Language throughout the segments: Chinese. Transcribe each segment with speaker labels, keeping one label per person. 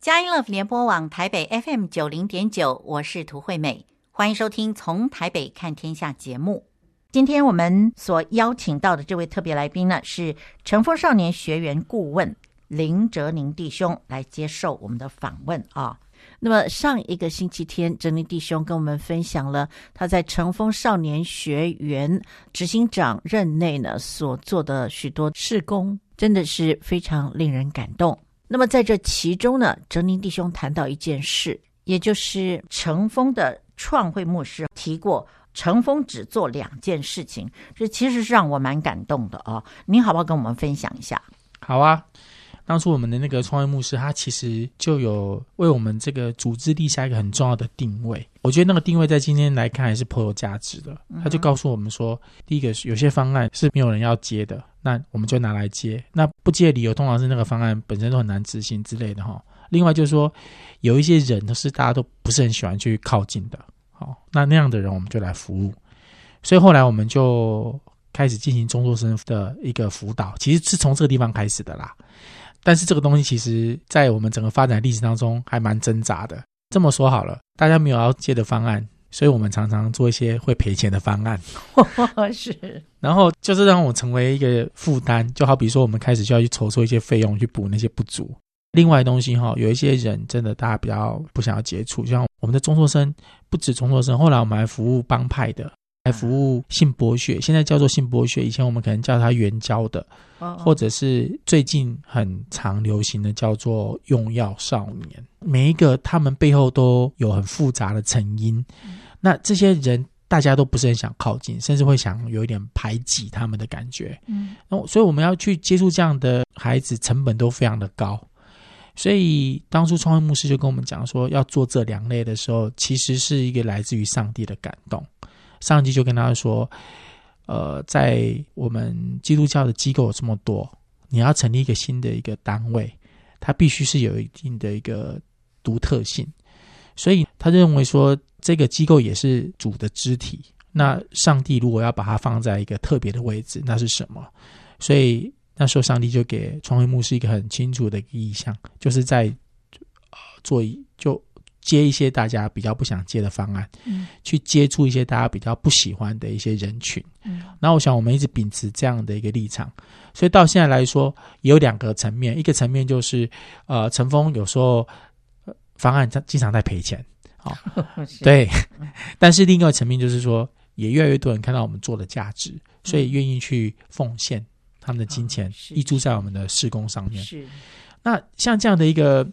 Speaker 1: 佳音乐联播网台北 FM 九零点九，我是涂惠美，欢迎收听《从台北看天下》节目。今天我们所邀请到的这位特别来宾呢，是乘风少年学员顾问林哲宁弟兄来接受我们的访问啊。
Speaker 2: 那么上一个星期天，哲宁弟兄跟我们分享了他在乘风少年学员执行长任内呢所做的许多事工，真的是非常令人感动。那么在这其中呢，哲宁弟兄谈到一件事，也就是乘风的创会牧师提过，乘风只做两件事情，这其实是让我蛮感动的哦。您好不好跟我们分享一下？
Speaker 3: 好啊，当初我们的那个创会牧师，他其实就有为我们这个组织立下一个很重要的定位。我觉得那个定位在今天来看还是颇有价值的。他就告诉我们说，第一个有些方案是没有人要接的。那我们就拿来接，那不接的理由通常是那个方案本身都很难执行之类的哈。另外就是说，有一些人都是大家都不是很喜欢去靠近的，好，那那样的人我们就来服务。所以后来我们就开始进行中作生的一个辅导，其实是从这个地方开始的啦。但是这个东西其实在我们整个发展历史当中还蛮挣扎的。这么说好了，大家没有要借的方案。所以我们常常做一些会赔钱的方案，
Speaker 2: 是，
Speaker 3: 然后就是让我成为一个负担，就好比说我们开始就要去筹措一些费用去补那些不足。另外东西哈，有一些人真的大家比较不想要接触，就像我们的中辍生，不止中辍生，后来我们还服务帮派的。来服务性剥削，现在叫做性剥削，以前我们可能叫它援交的，或者是最近很常流行的叫做用药少年。每一个他们背后都有很复杂的成因，那这些人大家都不是很想靠近，甚至会想有一点排挤他们的感觉。嗯，那所以我们要去接触这样的孩子，成本都非常的高。所以当初创会牧师就跟我们讲说，要做这两类的时候，其实是一个来自于上帝的感动。上帝就跟他说：“呃，在我们基督教的机构有这么多，你要成立一个新的一个单位，它必须是有一定的一个独特性。所以他认为说，这个机构也是主的肢体。那上帝如果要把它放在一个特别的位置，那是什么？所以那时候上帝就给创会牧师一个很清楚的意向，就是在呃做一就。”接一些大家比较不想接的方案，嗯，去接触一些大家比较不喜欢的一些人群，嗯，那我想我们一直秉持这样的一个立场，所以到现在来说，有两个层面，一个层面就是，呃，陈峰有时候方案经常在赔钱，好，对，但是另一个层面就是说，也越来越多人看到我们做的价值，所以愿意去奉献他们的金钱，挹注在我们的施工上面。是，那像这样的一个。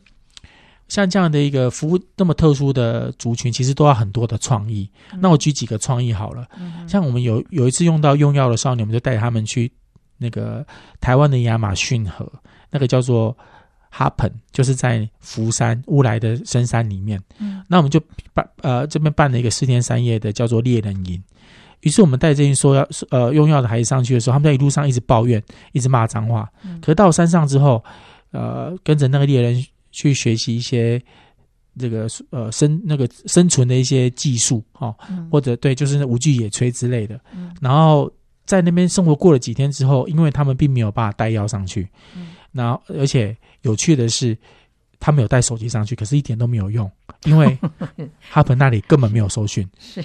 Speaker 3: 像这样的一个服务那么特殊的族群，其实都要很多的创意。嗯、那我举几个创意好了。嗯、像我们有有一次用到用药的少年，我们就带他们去那个台湾的亚马逊河，那个叫做哈彭，就是在福山乌来的深山里面。嗯、那我们就办呃这边办了一个四天三夜的叫做猎人营。于是我们带这些说要呃用药的孩子上去的时候，他们在一路上一直抱怨，一直骂脏话。嗯、可是到山上之后，呃，跟着那个猎人。去学习一些这个呃生那个生存的一些技术哈，嗯、或者对，就是无惧野炊之类的。嗯、然后在那边生活过了几天之后，因为他们并没有办法带药上去，嗯、然后而且有趣的是，他们有带手机上去，可是一点都没有用，因为 哈彭那里根本没有收讯。是，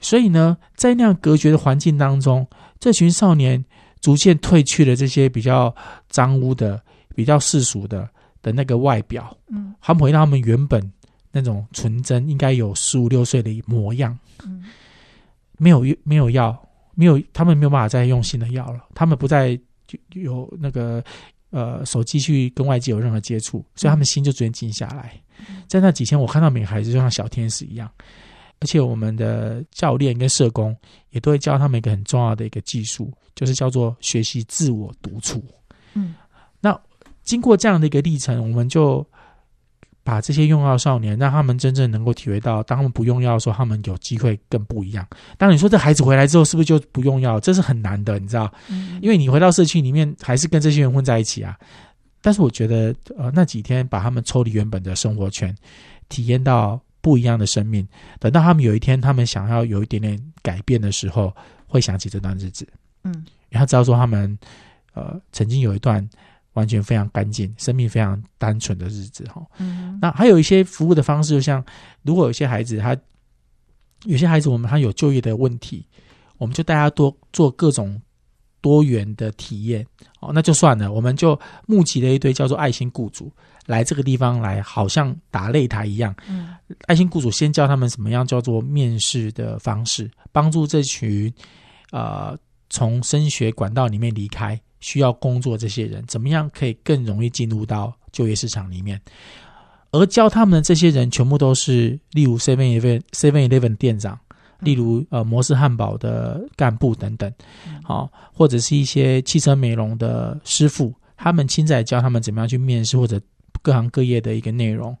Speaker 3: 所以呢，在那样隔绝的环境当中，这群少年逐渐褪去了这些比较脏污的、比较世俗的。的那个外表，嗯，他们回到他们原本那种纯真，应该有十五六岁的模样，嗯，没有没有药，没有他们没有办法再用新的药了，他们不再有那个呃手机去跟外界有任何接触，所以他们心就逐渐静下来。嗯，在那几天，我看到每个孩子就像小天使一样，而且我们的教练跟社工也都会教他们一个很重要的一个技术，就是叫做学习自我独处，嗯。经过这样的一个历程，我们就把这些用药少年，让他们真正能够体会到，当他们不用药的时候，他们有机会更不一样。当然，你说这孩子回来之后，是不是就不用药？这是很难的，你知道？因为你回到社区里面，还是跟这些人混在一起啊。但是我觉得，呃，那几天把他们抽离原本的生活圈，体验到不一样的生命。等到他们有一天，他们想要有一点点改变的时候，会想起这段日子。嗯，然后知道说他们，呃，曾经有一段。完全非常干净，生命非常单纯的日子哈。嗯，那还有一些服务的方式，就像如果有些孩子他有些孩子我们他有就业的问题，我们就带他多做各种多元的体验哦，那就算了，我们就募集了一堆叫做爱心雇主来这个地方来，好像打擂台一样。嗯，爱心雇主先教他们什么样叫做面试的方式，帮助这群呃从升学管道里面离开。需要工作这些人怎么样可以更容易进入到就业市场里面？而教他们的这些人全部都是，例如 Seven Eleven Seven Eleven 店长，例如呃摩斯汉堡的干部等等，好、哦，或者是一些汽车美容的师傅，他们亲自来教他们怎么样去面试或者各行各业的一个内容。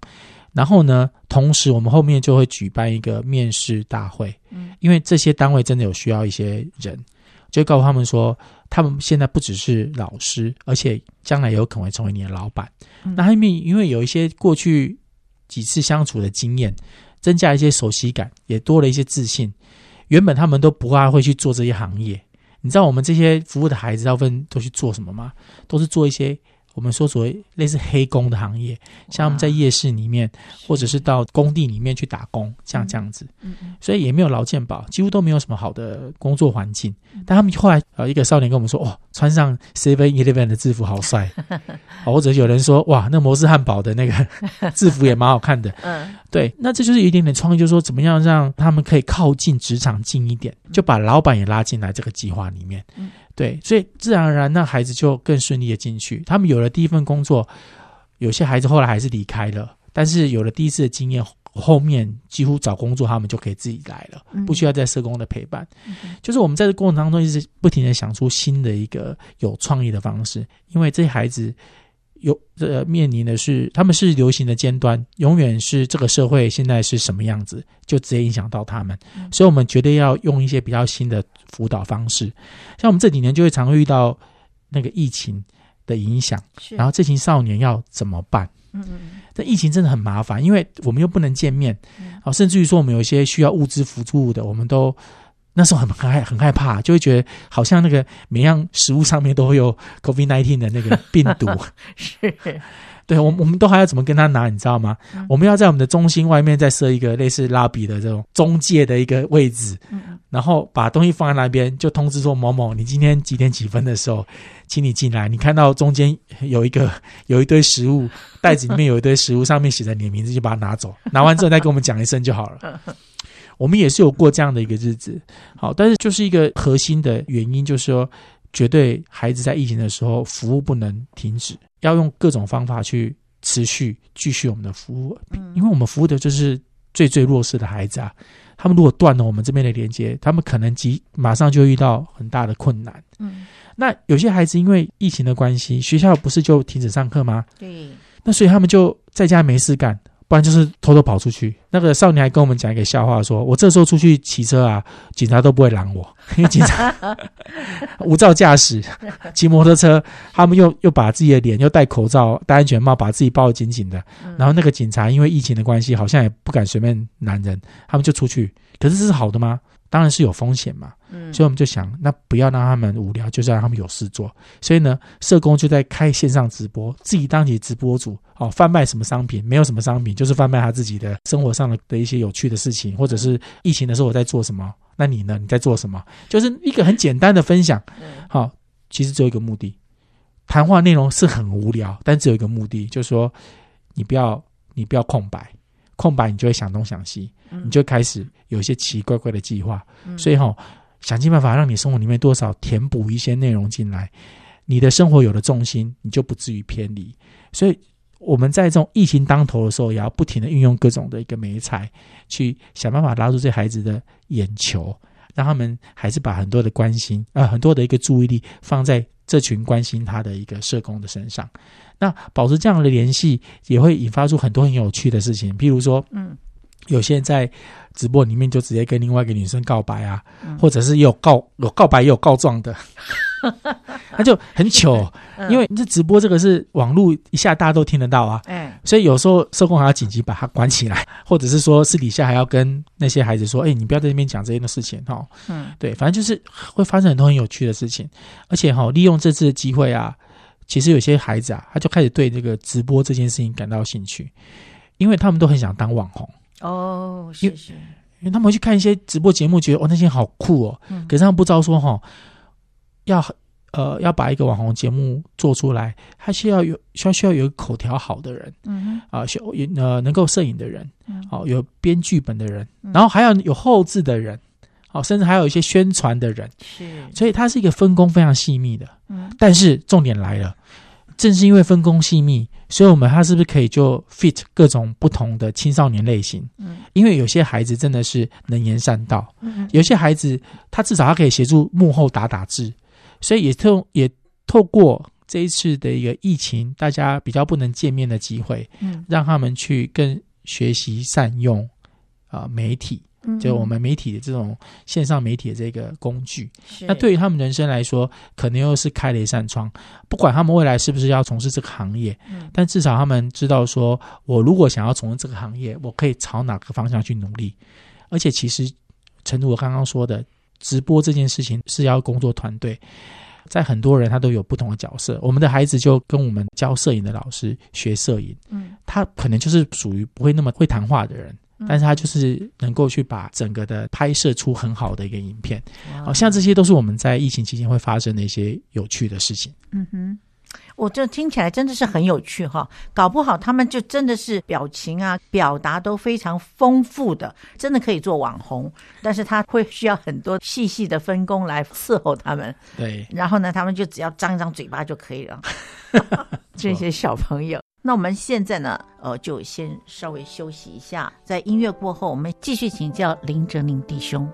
Speaker 3: 然后呢，同时我们后面就会举办一个面试大会，因为这些单位真的有需要一些人，就告诉他们说。他们现在不只是老师，而且将来有可能会成为你的老板。嗯、那后面因为有一些过去几次相处的经验，增加一些熟悉感，也多了一些自信。原本他们都不大会去做这些行业。你知道我们这些服务的孩子大部分都去做什么吗？都是做一些。我们说所谓类似黑工的行业，像我们在夜市里面，或者是到工地里面去打工，像这样子，所以也没有劳健保，几乎都没有什么好的工作环境。但他们后来呃，一个少年跟我们说：“哦，穿上 Seven Eleven 的制服好帅。”或者有人说：“哇，那摩斯汉堡的那个 制服也蛮好看的。”嗯，对，那这就是有一点点创意，就是说怎么样让他们可以靠近职场近一点，就把老板也拉进来这个计划里面。对，所以自然而然，那孩子就更顺利的进去。他们有了第一份工作，有些孩子后来还是离开了，但是有了第一次的经验，后面几乎找工作他们就可以自己来了，不需要在社工的陪伴。嗯、就是我们在这过程当中一直不停的想出新的一个有创意的方式，因为这些孩子。有呃，面临的是他们是流行的尖端，永远是这个社会现在是什么样子，就直接影响到他们。嗯、所以，我们绝对要用一些比较新的辅导方式。像我们这几年就会常会遇到那个疫情的影响，然后这群少年要怎么办？嗯嗯，这疫情真的很麻烦，因为我们又不能见面，啊、嗯，甚至于说我们有一些需要物资辅助的，我们都。那时候很很害很害怕，就会觉得好像那个每样食物上面都会有 COVID nineteen 的那个病毒。是，对，我我们都还要怎么跟他拿，你知道吗？嗯、我们要在我们的中心外面再设一个类似拉比的这种中介的一个位置，嗯、然后把东西放在那边，就通知说某某，你今天几点几分的时候，请你进来。你看到中间有一个 有一堆食物袋子里面有一堆食物，上面写着你的名字，就把它拿走。拿完之后再跟我们讲一声就好了。我们也是有过这样的一个日子，好，但是就是一个核心的原因，就是说，绝对孩子在疫情的时候服务不能停止，要用各种方法去持续继续我们的服务，因为我们服务的就是最最弱势的孩子啊，他们如果断了我们这边的连接，他们可能即马上就遇到很大的困难。嗯，那有些孩子因为疫情的关系，学校不是就停止上课吗？对，那所以他们就在家没事干。不然就是偷偷跑出去。那个少年还跟我们讲一个笑话说，说我这时候出去骑车啊，警察都不会拦我，因为警察 无照驾驶，骑摩托车，他们又又把自己的脸又戴口罩、戴安全帽，把自己包得紧紧的。然后那个警察因为疫情的关系，好像也不敢随便拦人，他们就出去。可是这是好的吗？当然是有风险嘛。嗯，所以我们就想，那不要让他们无聊，就是让他们有事做。所以呢，社工就在开线上直播，自己当起直播主。哦，贩卖什么商品？没有什么商品，就是贩卖他自己的生活上的的一些有趣的事情，或者是疫情的时候我在做什么？那你呢？你在做什么？就是一个很简单的分享。好、哦，其实只有一个目的，谈话内容是很无聊，但只有一个目的，就是说你不要你不要空白，空白你就会想东想西，你就开始有一些奇奇怪怪的计划。所以哈、哦，想尽办法让你生活里面多少填补一些内容进来，你的生活有了重心，你就不至于偏离。所以。我们在这种疫情当头的时候，也要不停的运用各种的一个美彩，去想办法拉住这孩子的眼球，让他们还是把很多的关心啊、呃，很多的一个注意力放在这群关心他的一个社工的身上。那保持这样的联系，也会引发出很多很有趣的事情，譬如说，嗯，有些人在直播里面就直接跟另外一个女生告白啊，嗯、或者是也有告有告白也有告状的。他就很糗，因为这直播这个是网络一下大家都听得到啊，所以有时候社工还要紧急把它关起来，或者是说私底下还要跟那些孩子说，哎，你不要在那边讲这些的事情哈。嗯，对，反正就是会发生很多很有趣的事情，而且哈，利用这次的机会啊，其实有些孩子啊，他就开始对这个直播这件事情感到兴趣，因为他们都很想当网红
Speaker 2: 哦，是是，
Speaker 3: 因为他们去看一些直播节目，觉得哦那些好酷哦，
Speaker 2: 嗯、
Speaker 3: 可是他们不知道说哈、哦，要呃要把一个网红节目做出来，他需要有需要需要有口条好的人，
Speaker 2: 嗯
Speaker 3: 啊，需要呃能够摄影的人，好、
Speaker 2: 嗯、
Speaker 3: 有编剧本的人，然后还要有后置的人。好，甚至还有一些宣传的人，
Speaker 2: 是，
Speaker 3: 所以它是一个分工非常细密的。
Speaker 2: 嗯，
Speaker 3: 但是重点来了，正是因为分工细密，所以我们他是不是可以就 fit 各种不同的青少年类型？
Speaker 2: 嗯，
Speaker 3: 因为有些孩子真的是能言善道，
Speaker 2: 嗯，
Speaker 3: 有些孩子他至少他可以协助幕后打打字，所以也透也透过这一次的一个疫情，大家比较不能见面的机会，
Speaker 2: 嗯，
Speaker 3: 让他们去更学习善用啊、呃、媒体。就我们媒体的这种线上媒体的这个工具，那对于他们人生来说，可能又是开了一扇窗。不管他们未来是不是要从事这个行业，
Speaker 2: 嗯，
Speaker 3: 但至少他们知道说，我如果想要从事这个行业，我可以朝哪个方向去努力。而且，其实，诚如我刚刚说的，直播这件事情是要工作团队，在很多人他都有不同的角色。我们的孩子就跟我们教摄影的老师学摄影，
Speaker 2: 嗯，
Speaker 3: 他可能就是属于不会那么会谈话的人。但是他就是能够去把整个的拍摄出很好的一个影片，好像这些都是我们在疫情期间会发生的一些有趣的事情。
Speaker 2: 嗯哼，我这听起来真的是很有趣哈，搞不好他们就真的是表情啊、表达都非常丰富的，真的可以做网红。但是他会需要很多细细的分工来伺候他们。
Speaker 3: 对，
Speaker 2: 然后呢，他们就只要张一张嘴巴就可以了。这些小朋友。那我们现在呢，呃，就先稍微休息一下，在音乐过后，我们继续请教林哲宁弟兄。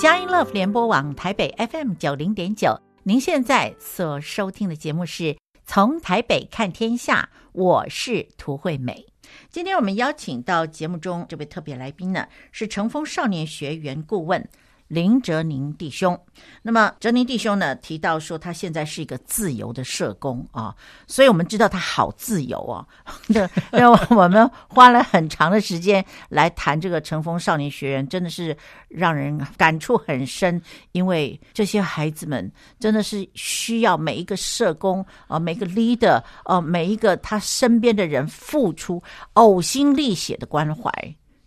Speaker 2: 佳音乐福联播网台北 FM 九零点九，您现在所收听的节目是从台北看天下，我是涂惠美。今天我们邀请到节目中这位特别来宾呢，是乘风少年学员顾问。林哲宁弟兄，那么哲宁弟兄呢提到说，他现在是一个自由的社工啊，所以我们知道他好自由啊。那 那我们花了很长的时间来谈这个乘风少年学员，真的是让人感触很深，因为这些孩子们真的是需要每一个社工啊，每一个 leader 啊，每一个他身边的人付出呕心沥血的关怀，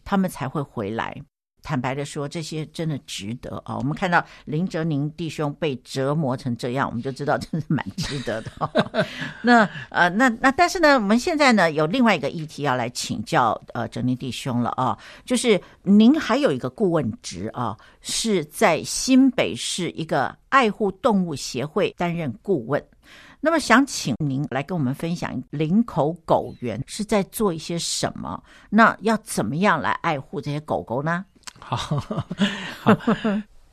Speaker 2: 他们才会回来。坦白的说，这些真的值得啊！我们看到林哲宁弟兄被折磨成这样，我们就知道真是蛮值得的。那呃，那那但是呢，我们现在呢有另外一个议题要来请教呃哲宁弟兄了啊，就是您还有一个顾问职啊，是在新北市一个爱护动物协会担任顾问。那么想请您来跟我们分享林口狗园是在做一些什么？那要怎么样来爱护这些狗狗呢？
Speaker 3: 好，好，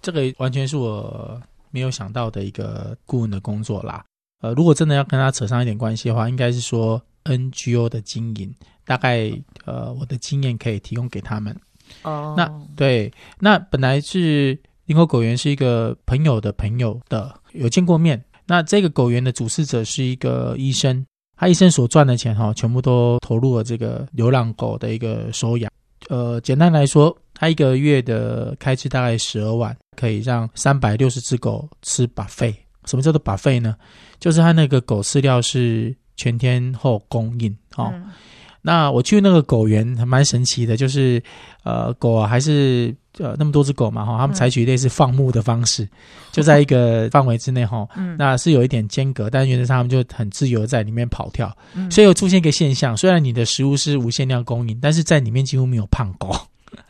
Speaker 3: 这个完全是我没有想到的一个顾问的工作啦。呃，如果真的要跟他扯上一点关系的话，应该是说 NGO 的经营，大概呃，我的经验可以提供给他们。
Speaker 2: 哦，
Speaker 3: 那对，那本来是林口狗园是一个朋友的朋友的，有见过面。那这个狗园的主事者是一个医生，他一生所赚的钱哈，全部都投入了这个流浪狗的一个收养。呃，简单来说，他一个月的开支大概十二万，可以让三百六十只狗吃 buffet。什么叫做 buffet 呢？就是他那个狗饲料是全天候供应哦。嗯、那我去那个狗园还蛮神奇的，就是呃，狗啊还是呃那么多只狗嘛哈，他们采取类似放牧的方式，嗯、就在一个范围之内哈。嗯、那是有一点间隔，但原则上他们就很自由在里面跑跳。嗯、所以有出现一个现象，虽然你的食物是无限量供应，但是在里面几乎没有胖狗。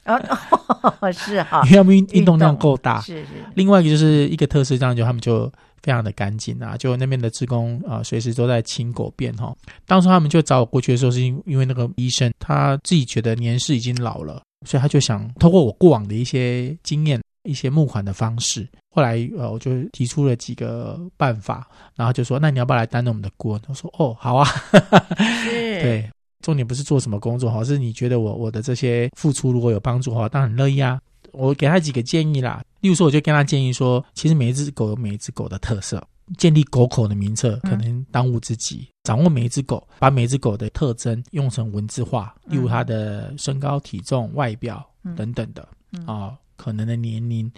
Speaker 2: 哦，哦，是哈，
Speaker 3: 因为他们运运动量够大。
Speaker 2: 是是。
Speaker 3: 另外一个就是一个特色，这样就他们就非常的干净啊，就那边的职工啊，随时都在清狗便哈。当初他们就找我过去的时候，是因因为那个医生他自己觉得年事已经老了，所以他就想通过我过往的一些经验，一些募款的方式。后来呃，我就提出了几个办法，然后就说，那你要不要来担任我们的顾问？我说哦，好啊。对，重点不是做什么工作，哈，是你觉得我我的这些付出如果有帮助的话，当然很乐意啊。我给他几个建议啦，例如说，我就跟他建议说，其实每一只狗有每一只狗的特色，建立狗口的名册可能当务之急。嗯、掌握每一只狗，把每一只狗的特征用成文字化，例如它的身高、体重、外表等等的啊、可能的年龄，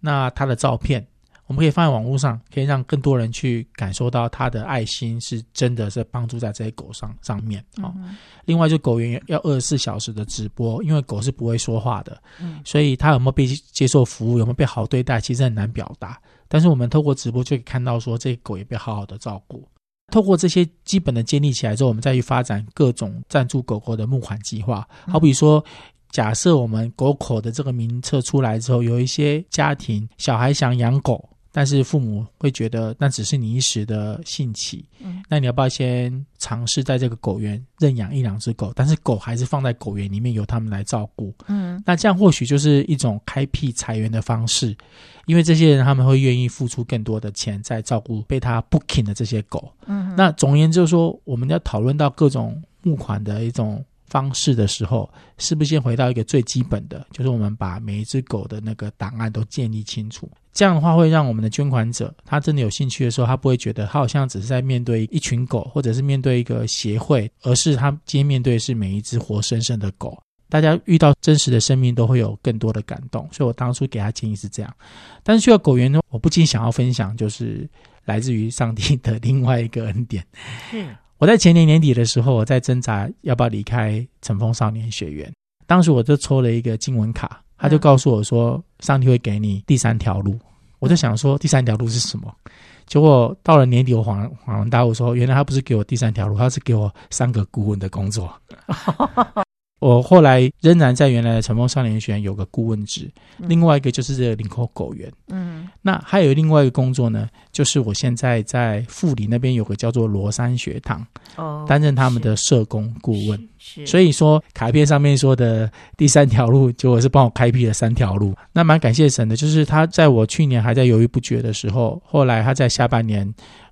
Speaker 3: 那它的照片。我们可以放在网络上，可以让更多人去感受到他的爱心是真的是帮助在这些狗上上面啊。嗯、另外，就狗园要二十四小时的直播，因为狗是不会说话的，嗯，所以它有没有被接受服务，有没有被好对待，其实很难表达。但是我们透过直播就可以看到，说这狗也被好好的照顾。透过这些基本的建立起来之后，我们再去发展各种赞助狗狗的募款计划，好比说。假设我们狗口的这个名册出来之后，有一些家庭小孩想养狗，但是父母会觉得那只是你一时的兴起，嗯，那你要不要先尝试在这个狗园认养一两只狗？但是狗还是放在狗园里面由他们来照顾，嗯，那这样或许就是一种开辟财源的方式，因为这些人他们会愿意付出更多的钱在照顾被他 booking 的这些狗，嗯，那总而言之就是说，我们要讨论到各种募款的一种。方式的时候，是不是先回到一个最基本的，就是我们把每一只狗的那个档案都建立清楚？这样的话，会让我们的捐款者他真的有兴趣的时候，他不会觉得他好像只是在面对一群狗，或者是面对一个协会，而是他今天面对是每一只活生生的狗。大家遇到真实的生命，都会有更多的感动。所以我当初给他建议是这样。但是去到狗园呢，我不禁想要分享，就是来自于上帝的另外一个恩典。嗯。我在前年年底的时候，我在挣扎要不要离开乘风少年学院。当时我就抽了一个经文卡，他就告诉我说，上帝会给你第三条路。我就想说，第三条路是什么？结果到了年底，我恍恍然大悟说，原来他不是给我第三条路，他是给我三个顾问的工作。我后来仍然在原来的晨风少年学院有个顾问职，另外一个就是这个林口狗园。嗯，那还有另外一个工作呢，就是我现在在富里那边有个叫做罗山学堂，哦，担任他们的社工顾问。是，所以说卡片上面说的第三条路，结果是帮我开辟了三条路。那蛮感谢神的，就是他在我去年还在犹豫不决的时候，后来他在下半年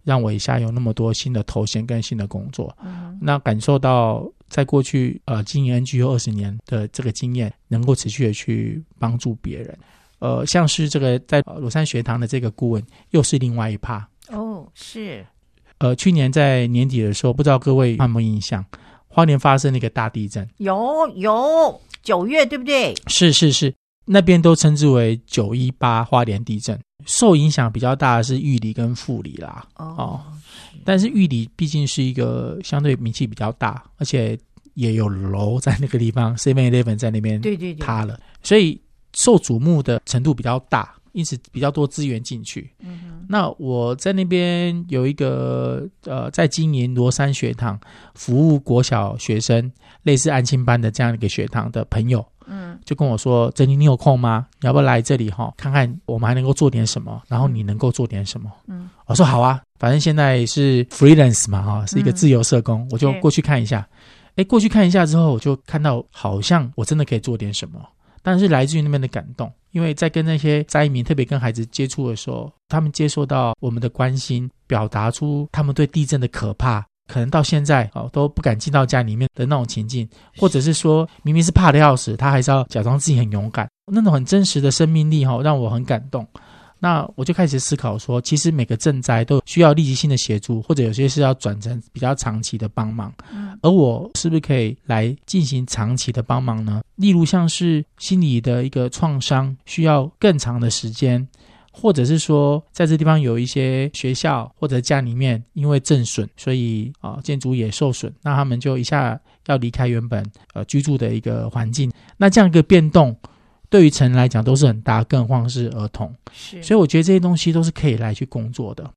Speaker 3: 让我一下有那么多新的头衔跟新的工作。嗯，那感受到。在过去，呃，经营 NGO 二十年的这个经验，能够持续的去帮助别人，呃，像是这个在鲁山学堂的这个顾问，又是另外一趴。
Speaker 1: 哦，是，
Speaker 3: 呃，去年在年底的时候，不知道各位有没有印象，花莲发生了一个大地震，
Speaker 1: 有有。九月对不对？
Speaker 3: 是是是，那边都称之为九一八花莲地震，受影响比较大的是玉里跟富里啦，哦。哦但是玉里毕竟是一个相对名气比较大，而且也有楼在那个地方，Seven Eleven 在那边，对对对，塌了，所以受瞩目的程度比较大，因此比较多资源进去。嗯，那我在那边有一个呃，在经营罗山学堂，服务国小学生，类似安亲班的这样一个学堂的朋友。嗯，就跟我说：“珍妮，你有空吗？你要不要来这里哈，看看我们还能够做点什么？然后你能够做点什么？”嗯，我说：“好啊，反正现在是 freelance 嘛，哈，是一个自由社工，嗯、我就过去看一下。哎，过去看一下之后，我就看到好像我真的可以做点什么。但是来自于那边的感动，因为在跟那些灾民，特别跟孩子接触的时候，他们接受到我们的关心，表达出他们对地震的可怕。”可能到现在哦都不敢进到家里面的那种情境，或者是说明明是怕的要死，他还是要假装自己很勇敢，那种很真实的生命力哈、哦，让我很感动。那我就开始思考说，其实每个赈灾都需要立即性的协助，或者有些是要转成比较长期的帮忙。而我是不是可以来进行长期的帮忙呢？例如像是心理的一个创伤，需要更长的时间。或者是说，在这地方有一些学校或者家里面因为震损，所以啊、呃、建筑也受损，那他们就一下要离开原本呃居住的一个环境。那这样一个变动，对于成人来讲都是很大，更何况是儿童。是，所以我觉得这些东西都是可以来去工作的。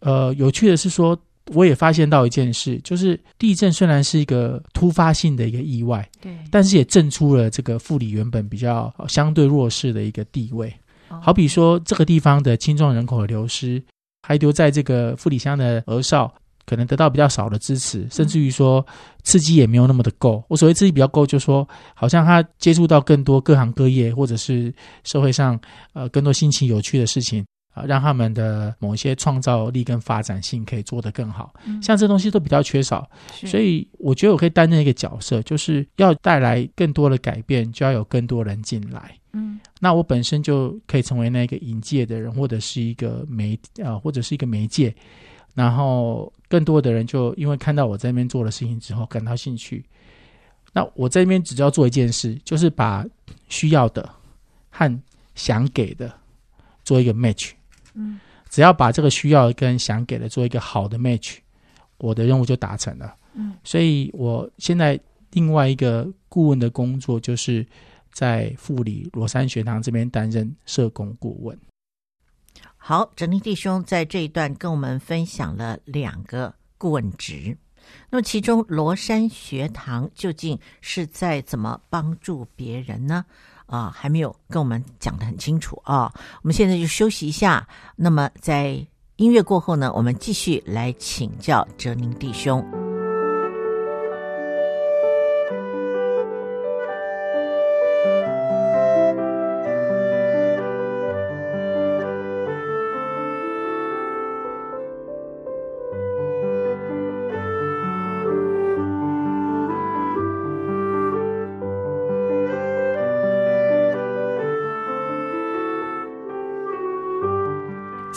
Speaker 3: 呃，有趣的是说，我也发现到一件事，就是地震虽然是一个突发性的一个意外，对，但是也震出了这个富里原本比较相对弱势的一个地位。好比说，这个地方的青壮人口的流失，还留在这个富里乡的儿少，可能得到比较少的支持，甚至于说，刺激也没有那么的够。我所谓刺激比较够，就是说好像他接触到更多各行各业，或者是社会上呃更多新奇有趣的事情啊、呃，让他们的某一些创造力跟发展性可以做得更好。嗯、像这东西都比较缺少，所以我觉得我可以担任一个角色，就是要带来更多的改变，就要有更多人进来。嗯，那我本身就可以成为那个引介的人，或者是一个媒啊、呃，或者是一个媒介。然后更多的人就因为看到我在那边做的事情之后感到兴趣，那我这边只要做一件事，就是把需要的和想给的做一个 match。嗯，只要把这个需要跟想给的做一个好的 match，我的任务就达成了。嗯，所以我现在另外一个顾问的工作就是在富里罗山学堂这边担任社工顾问。
Speaker 2: 好，哲宁弟兄在这一段跟我们分享了两个顾问职。那么，其中罗山学堂究竟是在怎么帮助别人呢？啊，还没有跟我们讲得很清楚啊。我们现在就休息一下。那么，在音乐过后呢，我们继续来请教哲宁弟兄。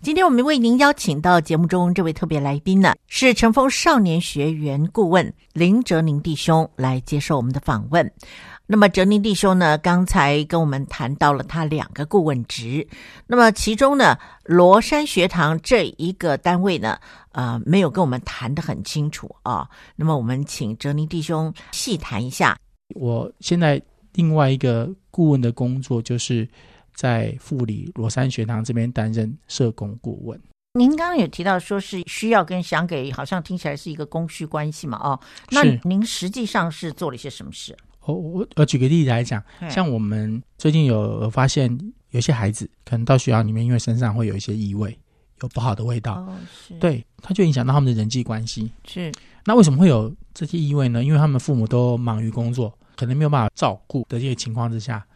Speaker 1: 今天我们为您邀请到节目中这位特别来宾呢，是乘风少年学员顾问林哲宁弟兄来接受我们的访问。那么哲宁弟兄呢，刚才跟我们谈到了他两个顾问职，那么其中呢，罗山学堂这一个单位呢，呃，没有跟我们谈得很清楚啊。那么我们请哲宁弟兄细谈一下。
Speaker 3: 我现在另外一个顾问的工作，就是在富里罗山学堂这边担任社工顾问。
Speaker 1: 您刚刚有提到说是需要跟想给，好像听起来是一个供需关系嘛？哦，那您实际上是做了一些什么事？
Speaker 3: 我我我举个例子来讲，像我们最近有发现，有些孩子可能到学校里面，因为身上会有一些异味，有不好的味道，对，他就影响到他们的人际关系。是，那为什么会有这些异味呢？因为他们父母都忙于工作，可能没有办法照顾的这些情况之下，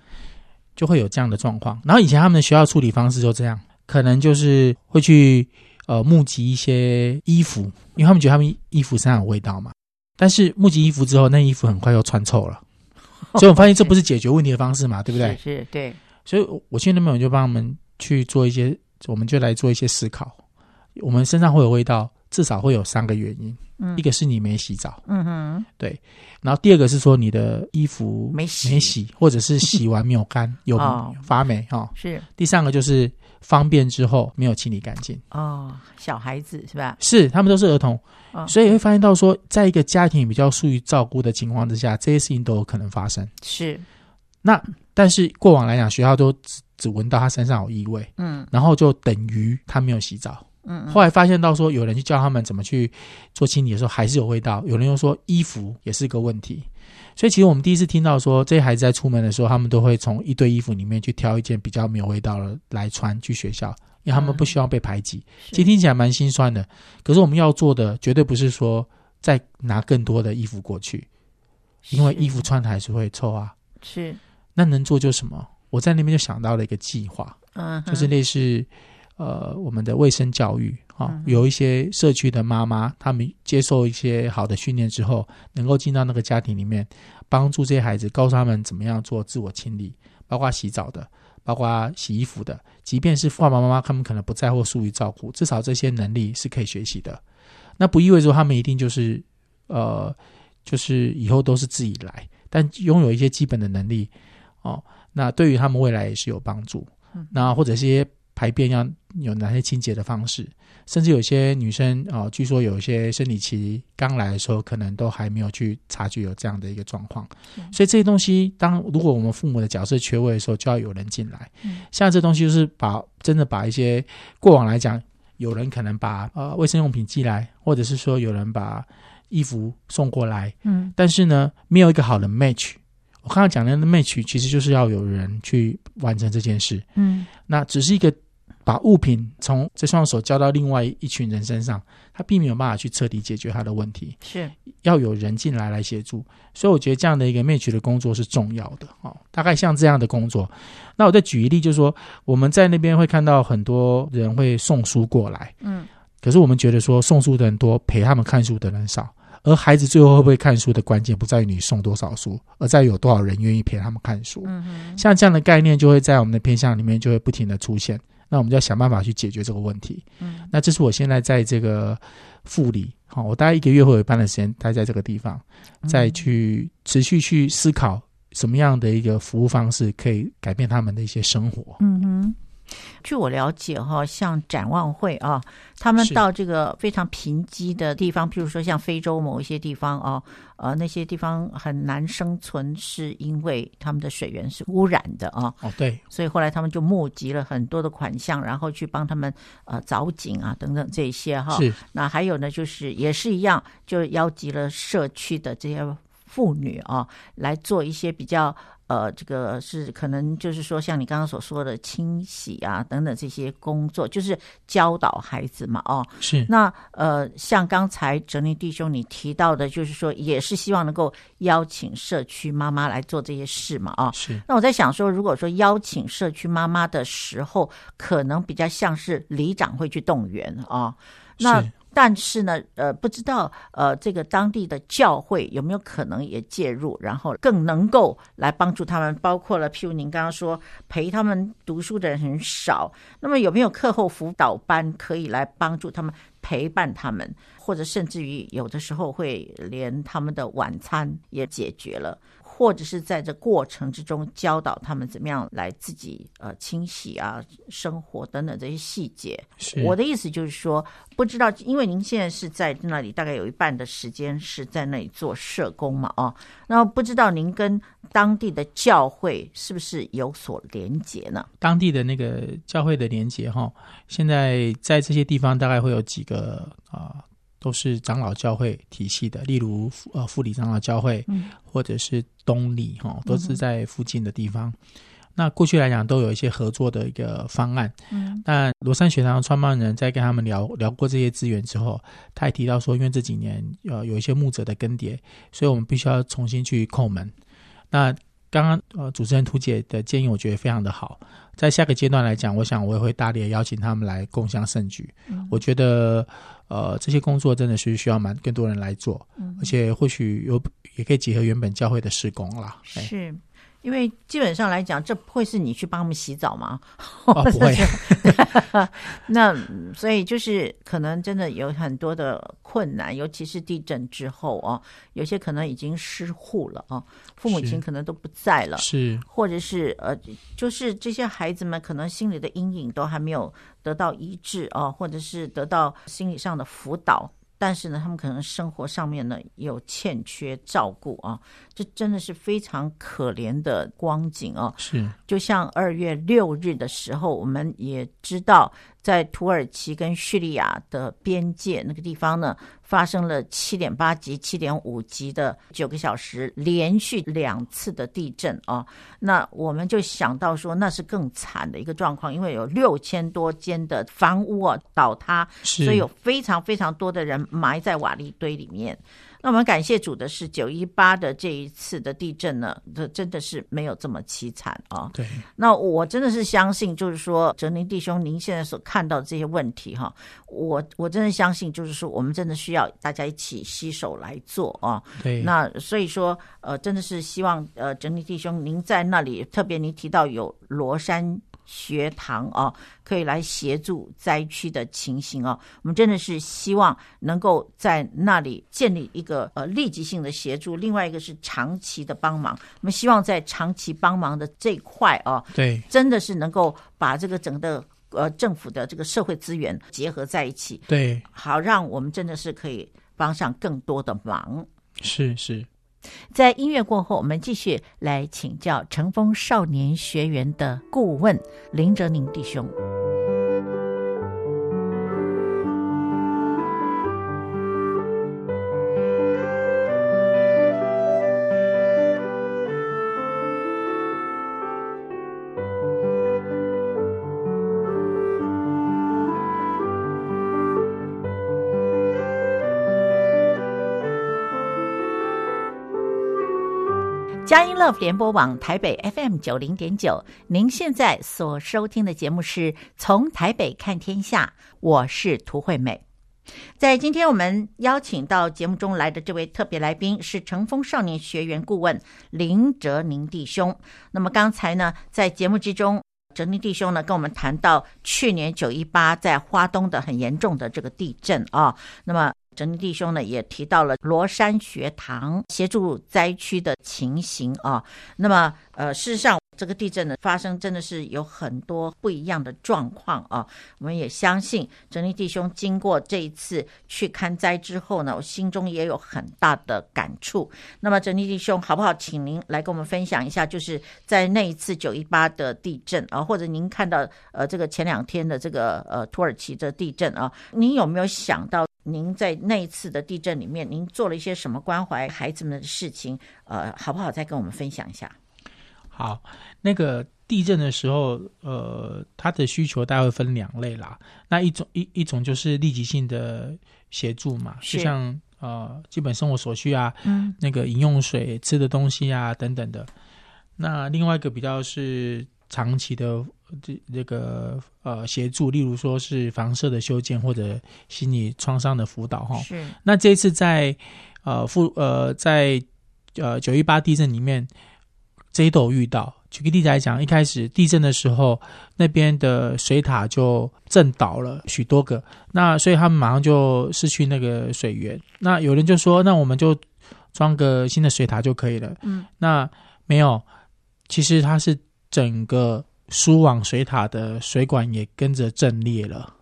Speaker 3: 就会有这样的状况。然后以前他们的学校处理方式就这样，可能就是会去呃募集一些衣服，因为他们觉得他们衣服身上有味道嘛。但是募集衣服之后，那衣服很快又穿臭了。所以我发现这不是解决问题的方式嘛，对不对？
Speaker 1: 是，是，对。
Speaker 3: 所以，我现在没有就帮他们去做一些，我们就来做一些思考。我们身上会有味道，至少会有三个原因。嗯，一个是你没洗澡，嗯哼，对。然后第二个是说你的衣服没洗，没洗，或者是洗完没有干，有发霉哈。是。第三个就是方便之后没有清理干净。
Speaker 1: 哦，小孩子是吧？
Speaker 3: 是，他们都是儿童。所以会发现到说，在一个家庭比较疏于照顾的情况之下，这些事情都有可能发生。是，那但是过往来讲，学校都只只闻到他身上有异味，嗯，然后就等于他没有洗澡，嗯，后来发现到说，有人去教他们怎么去做清理的时候，还是有味道。有人又说衣服也是个问题，所以其实我们第一次听到说，这些孩子在出门的时候，他们都会从一堆衣服里面去挑一件比较没有味道的来穿去学校。因为他们不希望被排挤，嗯、其实听起来蛮心酸的。可是我们要做的绝对不是说再拿更多的衣服过去，因为衣服穿的还是会臭啊。是，那能做就什么？我在那边就想到了一个计划，嗯，就是类似呃我们的卫生教育啊，嗯、有一些社区的妈妈，他们接受一些好的训练之后，能够进到那个家庭里面，帮助这些孩子，告诉他们怎么样做自我清理，包括洗澡的。包括洗衣服的，即便是爸爸妈妈，他们可能不在乎疏于照顾，至少这些能力是可以学习的。那不意味着他们一定就是，呃，就是以后都是自己来，但拥有一些基本的能力，哦，那对于他们未来也是有帮助。那或者些。排便要有哪些清洁的方式？甚至有些女生啊、哦，据说有一些生理期刚来的时候，可能都还没有去察觉有这样的一个状况。嗯、所以这些东西，当如果我们父母的角色缺位的时候，就要有人进来。嗯、像这东西，就是把真的把一些过往来讲，有人可能把呃卫生用品寄来，或者是说有人把衣服送过来，嗯，但是呢，没有一个好的 match。我刚刚讲的那 match 其实就是要有人去完成这件事。
Speaker 2: 嗯，
Speaker 3: 那只是一个把物品从这双手交到另外一群人身上，他并没有办法去彻底解决他的问题。
Speaker 2: 是
Speaker 3: 要有人进来来协助，所以我觉得这样的一个 match 的工作是重要的。哦，大概像这样的工作。那我再举一例，就是说我们在那边会看到很多人会送书过来。
Speaker 2: 嗯，
Speaker 3: 可是我们觉得说送书的人多，陪他们看书的人少。而孩子最后会不会看书的关键，不在于你送多少书，而在于有多少人愿意陪他们看书。
Speaker 2: 嗯哼，
Speaker 3: 像这样的概念就会在我们的偏向里面就会不停的出现。那我们就要想办法去解决这个问题。
Speaker 2: 嗯，
Speaker 3: 那这是我现在在这个富里，好，我大概一个月会有一半的时间待在这个地方，再去持续去思考什么样的一个服务方式可以改变他们的一些生活。
Speaker 2: 嗯哼。据我了解，哈，像展望会啊，他们到这个非常贫瘠的地方，譬如说像非洲某一些地方啊，呃，那些地方很难生存，是因为他们的水源是污染的啊。
Speaker 3: 哦，对，
Speaker 2: 所以后来他们就募集了很多的款项，然后去帮他们呃凿井啊等等这些哈。
Speaker 3: 是。
Speaker 2: 那还有呢，就是也是一样，就邀集了社区的这些妇女啊，来做一些比较。呃，这个是可能就是说，像你刚刚所说的清洗啊等等这些工作，就是教导孩子嘛，哦，
Speaker 3: 是。
Speaker 2: 那呃，像刚才哲宁弟兄你提到的，就是说也是希望能够邀请社区妈妈来做这些事嘛，啊、哦，
Speaker 3: 是。
Speaker 2: 那我在想说，如果说邀请社区妈妈的时候，可能比较像是里长会去动员啊、哦，那。但是呢，呃，不知道呃，这个当地的教会有没有可能也介入，然后更能够来帮助他们？包括了，譬如您刚刚说陪他们读书的人很少，那么有没有课后辅导班可以来帮助他们陪伴他们，或者甚至于有的时候会连他们的晚餐也解决了？或者是在这过程之中教导他们怎么样来自己呃清洗啊、生活等等这些细节。
Speaker 3: 是。
Speaker 2: 我的意思就是说，不知道，因为您现在是在那里，大概有一半的时间是在那里做社工嘛，哦，那不知道您跟当地的教会是不是有所连结呢？
Speaker 3: 当地的那个教会的连结哈，现在在这些地方大概会有几个啊。呃都是长老教会体系的，例如呃富里长老教会，嗯、或者是东里哈，都是在附近的地方。嗯、那过去来讲，都有一些合作的一个方案。嗯，但罗山学堂创办人在跟他们聊聊过这些资源之后，他也提到说，因为这几年呃有一些牧者的更迭，所以我们必须要重新去叩门。那刚刚呃主持人涂姐的建议，我觉得非常的好。在下个阶段来讲，我想我也会大力的邀请他们来共享盛举。嗯、我觉得。呃，这些工作真的是需要蛮更多人来做，嗯、而且或许有也可以结合原本教会的施工啦。
Speaker 2: 是。因为基本上来讲，这不会是你去帮他们洗澡吗？
Speaker 3: 哦，不会。
Speaker 2: 那所以就是可能真的有很多的困难，尤其是地震之后啊，有些可能已经失户了啊，父母亲可能都不在了，
Speaker 3: 是，
Speaker 2: 或者是呃，就是这些孩子们可能心里的阴影都还没有得到医治啊，或者是得到心理上的辅导。但是呢，他们可能生活上面呢有欠缺照顾啊，这真的是非常可怜的光景啊。
Speaker 3: 是，
Speaker 2: 就像二月六日的时候，我们也知道。在土耳其跟叙利亚的边界那个地方呢，发生了七点八级、七点五级的九个小时连续两次的地震啊。那我们就想到说，那是更惨的一个状况，因为有六千多间的房屋啊倒塌，所以有非常非常多的人埋在瓦砾堆里面。那我们感谢主的是九一八的这一次的地震呢，这真的是没有这么凄惨啊。
Speaker 3: 对，
Speaker 2: 那我真的是相信，就是说哲宁弟兄，您现在所看到的这些问题哈，我我真的相信，就是说我们真的需要大家一起携手来做啊。
Speaker 3: 对，
Speaker 2: 那所以说呃，真的是希望呃哲宁弟兄，您在那里，特别您提到有罗山。学堂啊，可以来协助灾区的情形啊。我们真的是希望能够在那里建立一个呃立即性的协助，另外一个是长期的帮忙。我们希望在长期帮忙的这一块啊，
Speaker 3: 对，
Speaker 2: 真的是能够把这个整个呃政府的这个社会资源结合在一起，
Speaker 3: 对，
Speaker 2: 好让我们真的是可以帮上更多的忙。
Speaker 3: 是是。
Speaker 2: 在音乐过后，我们继续来请教乘风少年学员的顾问林哲宁弟兄。佳音 Love 联播网台北 FM 九零点九，您现在所收听的节目是从台北看天下，我是涂惠美。在今天我们邀请到节目中来的这位特别来宾是乘风少年学员顾问林哲宁弟兄。那么刚才呢，在节目之中，哲宁弟兄呢跟我们谈到去年九一八在花东的很严重的这个地震啊，那么。哲宁弟兄呢也提到了罗山学堂协助灾区的情形啊，那么呃，事实上这个地震的发生真的是有很多不一样的状况啊。我们也相信哲宁弟兄经过这一次去看灾之后呢，我心中也有很大的感触。那么哲宁弟兄，好不好？请您来跟我们分享一下，就是在那一次九一八的地震啊，或者您看到呃这个前两天的这个呃土耳其的地震啊，您有没有想到？您在那一次的地震里面，您做了一些什么关怀孩子们的事情？呃，好不好？再跟我们分享一下。
Speaker 3: 好，那个地震的时候，呃，它的需求大概会分两类啦。那一种一一种就是立即性的协助嘛，就像呃基本生活所需啊，嗯，那个饮用水、吃的东西啊等等的。那另外一个比较是长期的。这这个呃协助，例如说是房舍的修建或者心理创伤的辅导哈。是。那这一次在呃复呃在呃九一八地震里面，这一都有遇到。举个例子来讲，一开始地震的时候，那边的水塔就震倒了许多个，那所以他们马上就失去那个水源。那有人就说，那我们就装个新的水塔就可以了。嗯。那没有，其实它是整个。输往水塔的水管也跟着震裂了，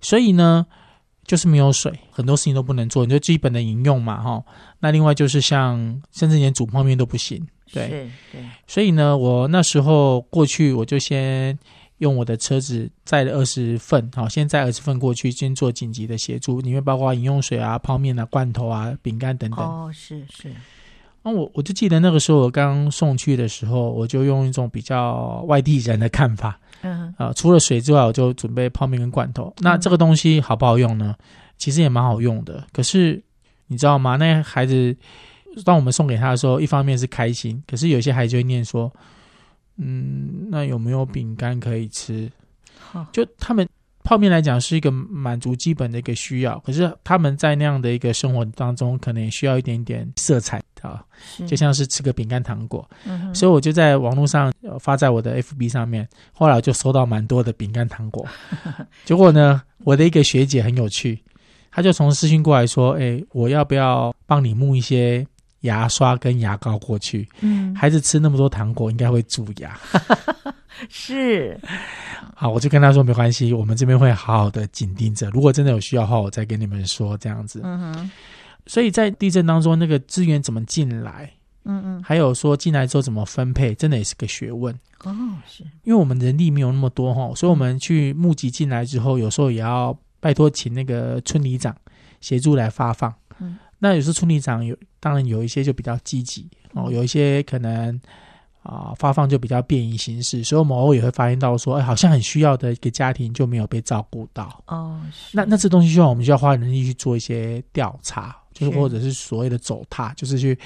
Speaker 3: 所以呢，就是没有水，很多事情都不能做，你就基本的饮用嘛，哈。那另外就是像，甚至连煮泡面都不行，对，对。所以呢，我那时候过去，我就先用我的车子载了二十份，好，先载二十份过去，先做紧急的协助，里面包括饮用水啊、泡面啊、罐头啊、饼干等等。
Speaker 2: 哦，是是。
Speaker 3: 那我我就记得那个时候我刚送去的时候，我就用一种比较外地人的看法，嗯啊，除了水之外，我就准备泡面跟罐头。那这个东西好不好用呢？其实也蛮好用的。可是你知道吗？那孩子当我们送给他的时候，一方面是开心，可是有些孩子就会念说：“嗯，那有没有饼干可以吃？”就他们。泡面来讲是一个满足基本的一个需要，可是他们在那样的一个生活当中，可能也需要一点点色彩啊，就像是吃个饼干糖果。嗯，所以我就在网络上发在我的 FB 上面，后来我就收到蛮多的饼干糖果。结果呢，我的一个学姐很有趣，她就从私讯过来说：“哎，我要不要帮你募一些牙刷跟牙膏过去？嗯，孩子吃那么多糖果，应该会蛀牙。”
Speaker 2: 是。
Speaker 3: 好，我就跟他说没关系，我们这边会好好的紧盯着。如果真的有需要的话，我再跟你们说这样子。嗯哼。所以在地震当中，那个资源怎么进来？嗯嗯。还有说进来之后怎么分配，真的也是个学问。哦，是。因为我们人力没有那么多哈，所以我们去募集进来之后，有时候也要拜托请那个村里长协助来发放。嗯。那有时候村里长有，当然有一些就比较积极哦，有一些可能。啊，发放就比较便于形式，所以我们偶尔也会发现到说，哎，好像很需要的一个家庭就没有被照顾到。哦，那那这东西需要我们需要花人力去做一些调查，就是或者是所谓的走踏，就是去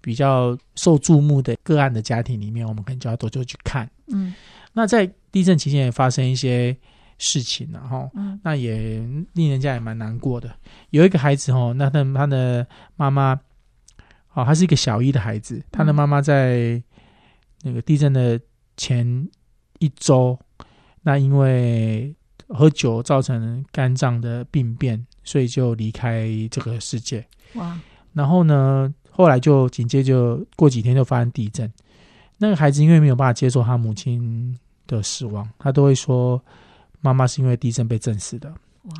Speaker 3: 比较受注目的个案的家庭里面，我们可能就要多就去看。嗯，那在地震期间也发生一些事情然后，嗯，那也令人家也蛮难过的。有一个孩子哦，那他他的妈妈，哦，他是一个小一的孩子，他的妈妈在。那个地震的前一周，那因为喝酒造成肝脏的病变，所以就离开这个世界。哇！然后呢，后来就紧接着过几天就发生地震。那个孩子因为没有办法接受他母亲的死亡，他都会说妈妈是因为地震被震死的。哇！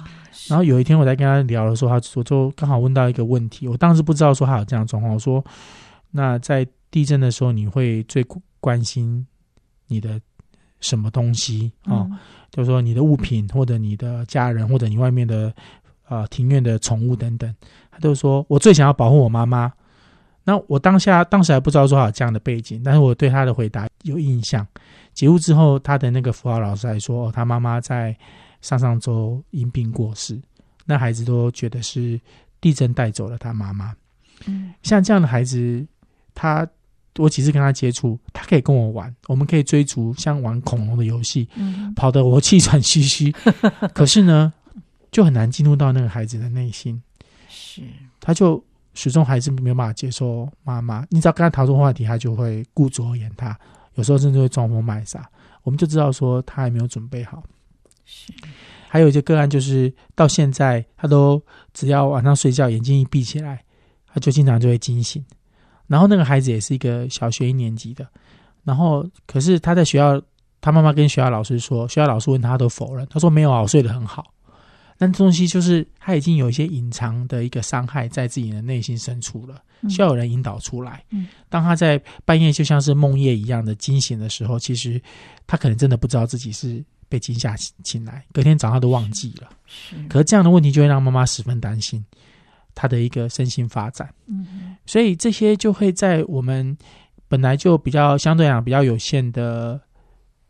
Speaker 3: 然后有一天我在跟他聊的时候，他我就刚好问到一个问题，我当时不知道说他有这样的状况。我说：那在地震的时候，你会最关心你的什么东西啊？哦嗯、就是说你的物品，或者你的家人，或者你外面的呃庭院的宠物等等。他就说我最想要保护我妈妈。那我当下当时还不知道说他有这样的背景，但是我对他的回答有印象。结束之后，他的那个辅导老师还说，哦，他妈妈在上上周因病过世。那孩子都觉得是地震带走了他妈妈。嗯，像这样的孩子，他。我几次跟他接触，他可以跟我玩，我们可以追逐，像玩恐龙的游戏，嗯、跑得我气喘吁吁。可是呢，就很难进入到那个孩子的内心，
Speaker 2: 是，
Speaker 3: 他就始终还是没有办法接受妈妈。你只要跟他讨论话题，他就会顾左右而言他，有时候甚至会装疯卖傻。我们就知道说他还没有准备好。
Speaker 2: 是，
Speaker 3: 还有一些个案就是到现在，他都只要晚上睡觉，眼睛一闭起来，他就经常就会惊醒。然后那个孩子也是一个小学一年级的，然后可是他在学校，他妈妈跟学校老师说，学校老师问他，他都否认，他说没有啊，我睡得很好。但东西就是他已经有一些隐藏的一个伤害在自己的内心深处了，需要有人引导出来。嗯，当他在半夜就像是梦夜一样的惊醒的时候，其实他可能真的不知道自己是被惊吓醒来，隔天早上都忘记了。是，可是这样的问题就会让妈妈十分担心。他的一个身心发展，嗯，所以这些就会在我们本来就比较相对来讲比较有限的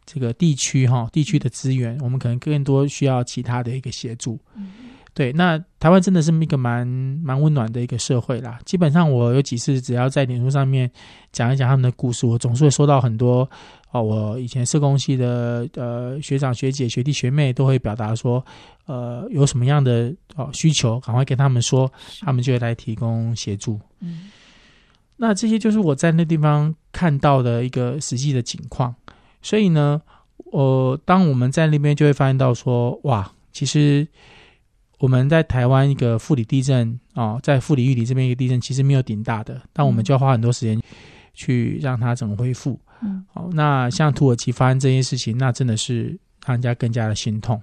Speaker 3: 这个地区哈，地区的资源，我们可能更多需要其他的一个协助。嗯，对，那台湾真的是一个蛮蛮温暖的一个社会啦。基本上我有几次只要在脸书上面讲一讲他们的故事，我总是会收到很多。哦，我以前社工系的呃学长学姐学弟学妹都会表达说，呃有什么样的哦需求，赶快跟他们说，他们就会来提供协助。嗯，那这些就是我在那地方看到的一个实际的情况。所以呢，呃，当我们在那边就会发现到说，哇，其实我们在台湾一个富里地震啊，哦，在富里玉里这边一个地震其实没有顶大的，但我们就要花很多时间去让它整个恢复。嗯，好，那像土耳其发生这件事情，那真的是让人家更加的心痛。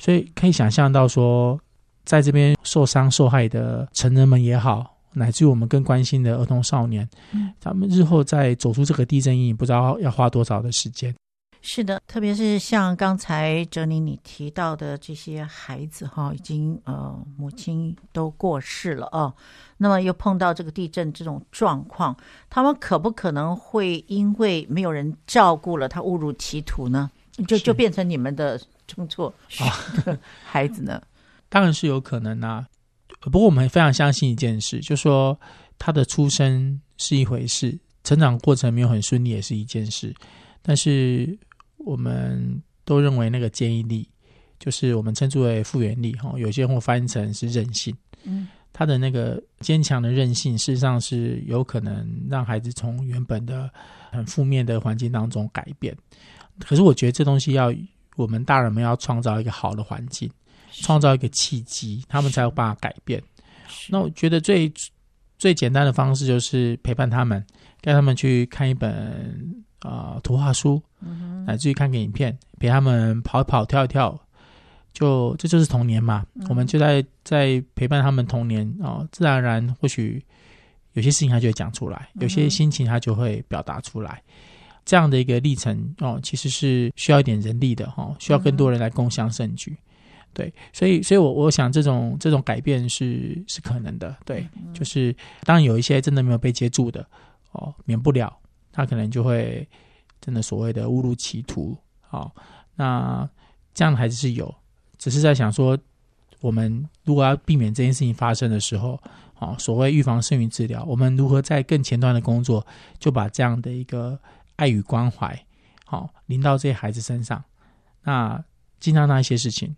Speaker 3: 所以可以想象到说，在这边受伤受害的成人们也好，乃至于我们更关心的儿童少年，嗯，他们日后再走出这个地震阴影，不知道要花多少的时间。
Speaker 2: 是的，特别是像刚才哲宁你提到的这些孩子哈，已经呃母亲都过世了啊，那么又碰到这个地震这种状况，他们可不可能会因为没有人照顾了他误入歧途呢？就就变成你们的中错 孩子呢？
Speaker 3: 当然是有可能啊。不过我们非常相信一件事，就说他的出生是一回事，成长过程没有很顺利也是一件事，但是。我们都认为那个坚毅力，就是我们称之为复原力哈，有些人会翻译成是韧性。嗯，他的那个坚强的韧性，事实上是有可能让孩子从原本的很负面的环境当中改变。可是我觉得这东西要我们大人们要创造一个好的环境，创造一个契机，他们才有办法改变。那我觉得最最简单的方式就是陪伴他们，带他们去看一本。啊、呃，图画书，乃至于看个影片，陪他们跑一跑、跳一跳，就这就是童年嘛。嗯、我们就在在陪伴他们童年啊、哦，自然而然，或许有些事情他就会讲出来，有些心情他就会表达出来。嗯、这样的一个历程哦，其实是需要一点人力的哈、哦，需要更多人来共享盛举。嗯、对，所以，所以我我想，这种这种改变是是可能的。对，嗯、就是当然有一些真的没有被接住的哦，免不了。他可能就会真的所谓的误入歧途，好，那这样的孩子是有，只是在想说，我们如果要避免这件事情发生的时候，哦，所谓预防胜于治疗，我们如何在更前端的工作，就把这样的一个爱与关怀，好，临到这些孩子身上，那经常那一些事情，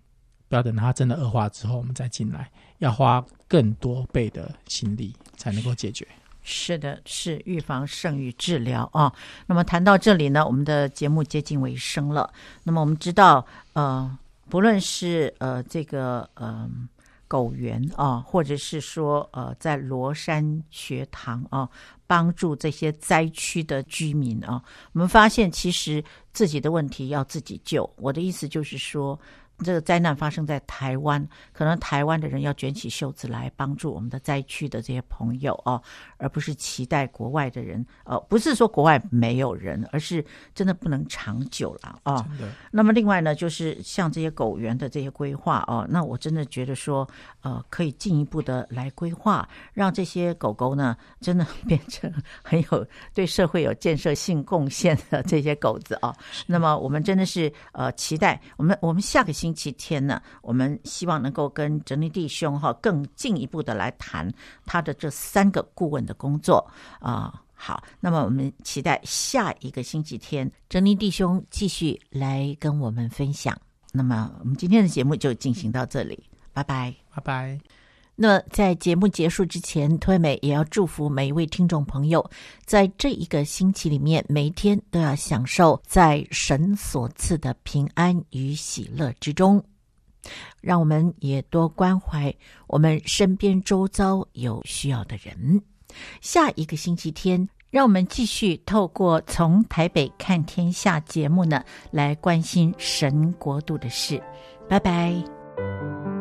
Speaker 3: 不要等它真的恶化之后，我们再进来，要花更多倍的心力才能够解决。
Speaker 2: 是的，是预防胜于治疗啊。那么谈到这里呢，我们的节目接近尾声了。那么我们知道，呃，不论是呃这个呃狗园啊，或者是说呃在罗山学堂啊，帮助这些灾区的居民啊，我们发现其实自己的问题要自己救。我的意思就是说。这个灾难发生在台湾，可能台湾的人要卷起袖子来帮助我们的灾区的这些朋友哦，而不是期待国外的人。呃，不是说国外没有人，而是真的不能长久了哦。那么另外呢，就是像这些狗园的这些规划哦，那我真的觉得说，呃，可以进一步的来规划，让这些狗狗呢，真的 变成很有对社会有建设性贡献的这些狗子哦。那么我们真的是呃期待我们我们下个星。星期天呢，我们希望能够跟哲尼弟兄哈更进一步的来谈他的这三个顾问的工作啊，好，那么我们期待下一个星期天，哲尼弟兄继续来跟我们分享。那么我们今天的节目就进行到这里，拜拜，
Speaker 3: 拜拜。
Speaker 2: 那在节目结束之前，推美也要祝福每一位听众朋友，在这一个星期里面，每天都要享受在神所赐的平安与喜乐之中。让我们也多关怀我们身边周遭有需要的人。下一个星期天，让我们继续透过从台北看天下节目呢，来关心神国度的事。拜拜。